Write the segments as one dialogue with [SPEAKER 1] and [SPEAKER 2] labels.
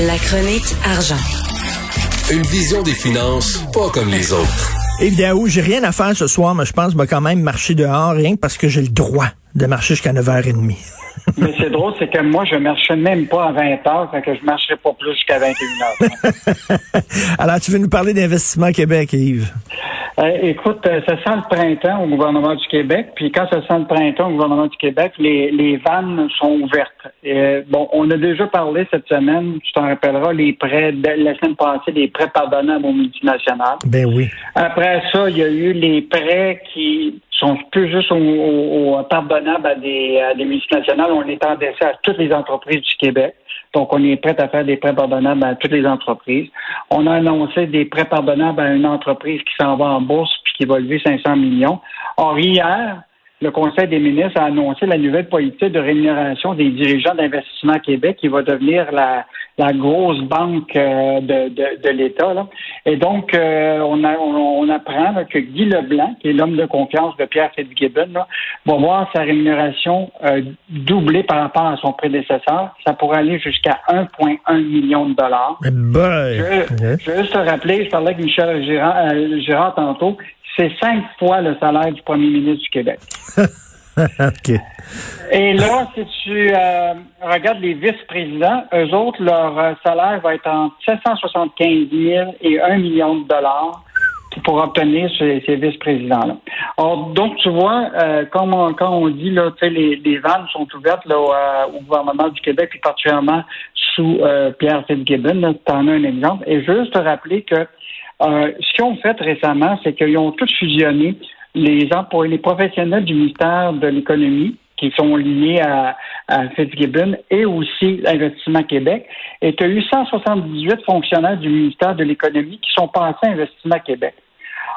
[SPEAKER 1] La chronique argent.
[SPEAKER 2] Une vision des finances pas comme les autres.
[SPEAKER 3] Évidemment, j'ai rien à faire ce soir, mais je pense que je vais quand même marcher dehors, rien que parce que j'ai le droit de marcher jusqu'à 9h30.
[SPEAKER 4] Mais c'est drôle, c'est que moi, je ne marchais même pas à 20 heures, fait que je ne marcherai pas plus jusqu'à 21 heures.
[SPEAKER 3] Alors, tu veux nous parler d'investissement Québec, Yves?
[SPEAKER 4] Euh, écoute, euh, ça sent le printemps au gouvernement du Québec, puis quand ça sent le printemps au gouvernement du Québec, les, les vannes sont ouvertes. Euh, bon, on a déjà parlé cette semaine, tu t'en rappelleras, les prêts, de, la semaine passée, les prêts pardonnables aux multinationales.
[SPEAKER 3] Ben oui.
[SPEAKER 4] Après ça, il y a eu les prêts qui sont plus juste au, au, pardonnables à des, multinationales. On est endessé à toutes les entreprises du Québec. Donc, on est prêt à faire des prêts pardonnables à toutes les entreprises. On a annoncé des prêts pardonnables à une entreprise qui s'en va en bourse puis qui va lever 500 millions. Or, hier, le Conseil des ministres a annoncé la nouvelle politique de rémunération des dirigeants d'investissement Québec qui va devenir la, la grosse banque euh, de, de, de l'État. Et donc, euh, on, a, on, apprend que Guy Leblanc, qui est l'homme de confiance de Pierre Fitzgibbon, là, va voir sa rémunération euh, doublée par rapport à son prédécesseur. Ça pourrait aller jusqu'à 1,1 million de dollars. Je, je, veux juste te rappeler, je parlais avec Michel Gérard, Gérard tantôt, c'est cinq fois le salaire du premier ministre du Québec. Et là, si tu euh, regardes les vice-présidents, eux autres, leur euh, salaire va être entre 775 000 et 1 million de dollars pour obtenir ces, vice-présidents-là. donc, tu vois, euh, quand, on, dit là, les, les vannes sont ouvertes là, au, gouvernement du Québec, puis particulièrement sous Pierre Fitzgibbon, tu en as un exemple. Et juste te rappeler que ce qu'ils ont fait récemment, c'est qu'ils ont tous fusionné les employés, les professionnels du ministère de l'Économie qui sont liés à, Fitzgibbon et aussi l'Investissement Québec. Et tu as eu 178 fonctionnaires du ministère de l'Économie qui sont passés à Investissement Québec.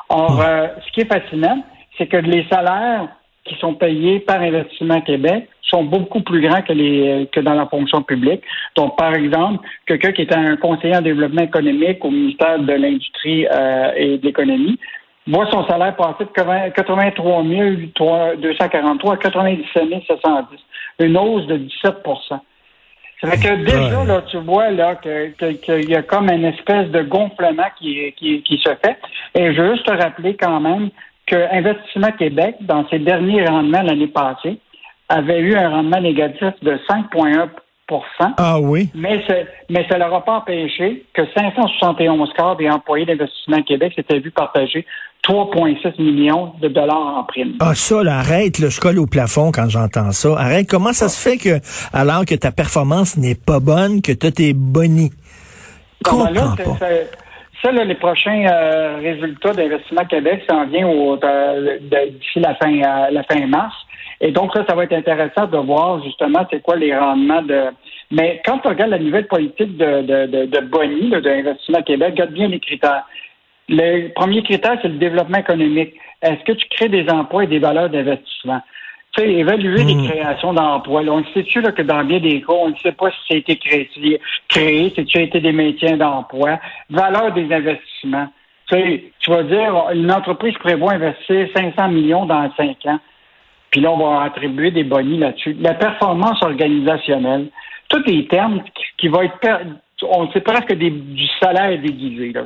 [SPEAKER 4] Or, euh, ce qui est fascinant, c'est que les salaires qui sont payés par Investissement Québec sont beaucoup plus grands que les que dans la fonction publique. Donc, par exemple, quelqu'un qui est un conseiller en développement économique au ministère de l'Industrie euh, et de l'Économie voit son salaire passer de 83 243 à 97 710, une hausse de 17% ça fait que déjà, là, tu vois là qu'il y a comme une espèce de gonflement qui, qui, qui se fait. Et je veux juste te rappeler quand même que Investissement Québec, dans ses derniers rendements l'année passée, avait eu un rendement négatif de 5,1%
[SPEAKER 3] ah oui.
[SPEAKER 4] Mais, mais ça ne leur a pas empêché que 571 cadres des employés d'Investissement Québec s'étaient vus partager 3,6 millions de dollars en prime.
[SPEAKER 3] Ah ça, là, arrête, là, je colle au plafond quand j'entends ça. Arrête, comment ça se fait que, alors que ta performance n'est pas bonne, que tu tes bonnies?
[SPEAKER 4] Comprends pas. Ça, là, les prochains euh, résultats d'Investissement Québec, ça en vient euh, d'ici la fin, euh, la fin mars. Et donc là, ça va être intéressant de voir justement c'est quoi les rendements de. Mais quand on regarde la nouvelle politique de, de, de, de Bonnie, d'investissement Québec, regarde bien les critères. Le premier critère, c'est le développement économique. Est-ce que tu crées des emplois et des valeurs d'investissement? Tu sais, évaluer les hmm. créations d'emplois. On sait-tu là, que dans bien des cas, on ne sait pas si ça a été créé, créé si tu as été des maintiens d'emploi, valeur des investissements. Tu sais, tu vas dire, une entreprise prévoit investir 500 millions dans 5 ans. Puis là, on va attribuer des bonnies là-dessus. La performance organisationnelle, tous les termes qui, vont être on sait presque des, du salaire déguisé. Là,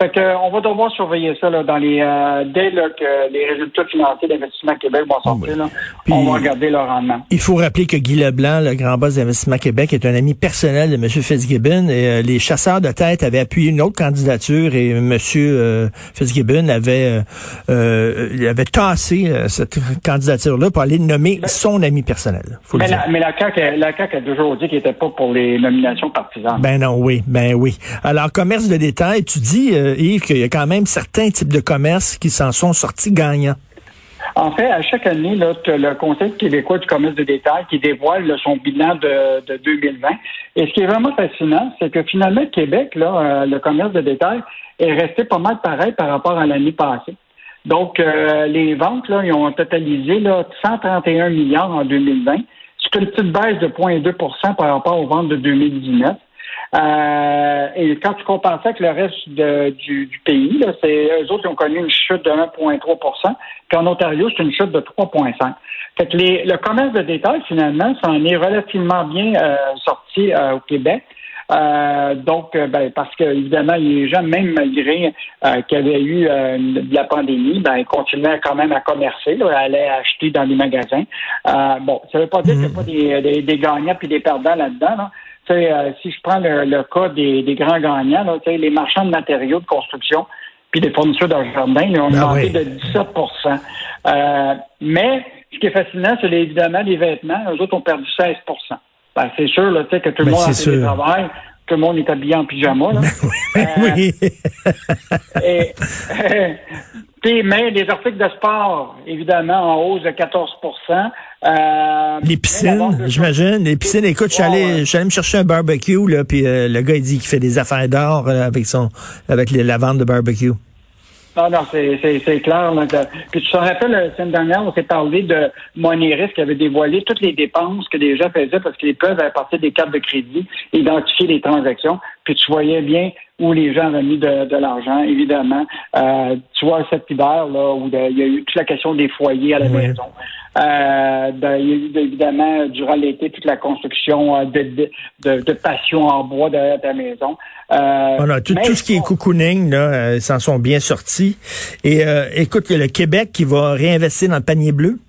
[SPEAKER 4] fait que, on va devoir surveiller ça là, dans les euh, dès que les résultats financiers d'Investissement Québec vont sortir. là, on va regarder leur rendement.
[SPEAKER 3] Il faut rappeler que Guy Leblanc, le grand boss d'Investissement Québec, est un ami personnel de M. Fitzgibbon. Et, euh, les chasseurs de tête avaient appuyé une autre candidature et M. Euh, Fitzgibbon avait, avait tassé cette candidature-là pour aller nommer ben, son ami personnel.
[SPEAKER 4] mais, la, mais la CAQ, la CAQ a toujours dit qu'il n'était pas pour les nominations partisanes.
[SPEAKER 3] Ben non, oui, ben oui. Alors, commerce de détail, tu dis, euh, Yves, qu'il y a quand même certains types de commerces qui s'en sont sortis gagnants.
[SPEAKER 4] En fait, à chaque année, le Conseil québécois du commerce de détail qui dévoile son bilan de, de, 2020. Et ce qui est vraiment fascinant, c'est que finalement, Québec, là, euh, le commerce de détail, est resté pas mal pareil par rapport à l'année passée. Donc, euh, les ventes, là, ils ont totalisé là, 131 milliards en 2020. C'est une petite baisse de 0,2% par rapport aux ventes de 2019. Euh, et quand tu compares ça avec le reste du, pays, là, c'est eux autres qui ont connu une chute de 1,3% Puis en Ontario, c'est une chute de 3,5 Fait que les, le commerce de détail, finalement, ça en est relativement bien euh, sorti euh, au Québec. Euh, donc, ben, parce que évidemment, les gens, même malgré qu'il y avait eu de la pandémie, ben, ils continuaient quand même à commercer, là, allaient acheter dans les magasins. bon, ça ne veut pas dire qu'il n'y a pas des, des, des gagnants puis des perdants là-dedans. Là. Euh, si je prends le, cas des, grands gagnants, là, les marchands de matériaux de construction puis des fournisseurs de jardin, ils ont ah augmenté de 17% euh, Mais ce qui est fascinant, c'est évidemment les vêtements. Eux autres ont perdu 16% ben, C'est sûr là, que tout le ben, monde a fait du travail tout le monde est habillé en pyjama. Là.
[SPEAKER 3] oui.
[SPEAKER 4] et, mais les articles de sport, évidemment, en hausse de 14%
[SPEAKER 3] euh, Les piscines, j'imagine. Les piscines, écoute, je suis allé, me chercher un barbecue, là, puis euh, le gars, il dit qu'il fait des affaires d'or euh, avec son avec la vente de barbecue.
[SPEAKER 4] Non, non, c'est clair. Puis tu te rappelles, la semaine dernière, on s'est parlé de Monéris qui avait dévoilé toutes les dépenses que les gens faisaient parce qu'ils peuvent, à partir des cartes de crédit, identifier les transactions. Puis tu voyais bien où les gens avaient mis de, l'argent, évidemment. Euh, tu vois, cet hiver, là, où il y a eu toute la question des foyers à la maison. Euh, il y a eu évidemment durant l'été toute la construction euh, de, de, de, passion en bois de, la maison.
[SPEAKER 3] Euh, tout, tout, ce qui est cocooning, là, ils s'en sont bien sortis. Et écoute, il y a le Québec qui va réinvestir dans le panier bleu.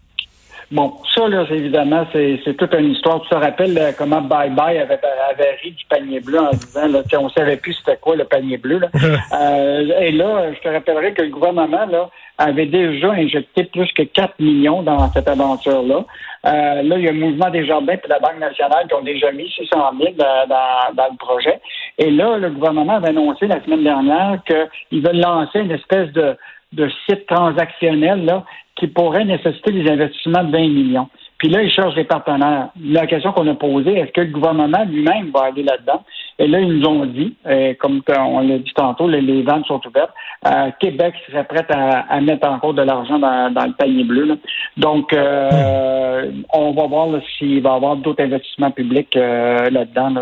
[SPEAKER 4] Bon, ça, là, évidemment, c'est toute une histoire. Tu te rappelles comment Bye Bye avait, avait ri du panier bleu en disant, là, on savait plus c'était quoi le panier bleu. Là. euh, et là, je te rappellerai que le gouvernement là, avait déjà injecté plus que 4 millions dans cette aventure-là. Euh, là, il y a le Mouvement des Jardins et la Banque nationale qui ont déjà mis 600 000 dans, dans, dans le projet. Et là, le gouvernement avait annoncé la semaine dernière qu'ils veulent lancer une espèce de de sites transactionnels là, qui pourraient nécessiter des investissements de 20 millions. Puis là, ils cherchent des partenaires. La question qu'on a posée, est-ce que le gouvernement lui-même va aller là-dedans? Et là, ils nous ont dit, euh, comme on l'a dit tantôt, les, ventes sont ouvertes. Euh, Québec serait prêt à, mettre encore de l'argent dans, le panier bleu. Donc, euh, on va voir s'il va y avoir d'autres investissements publics là-dedans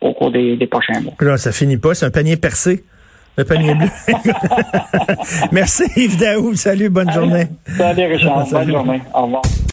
[SPEAKER 4] au cours des, prochains mois.
[SPEAKER 3] Là, ça finit pas. C'est un panier percé. Le panier bleu. Merci Yves Daou. Salut, bonne journée.
[SPEAKER 4] Salut Richard. Bonne journée. Au revoir.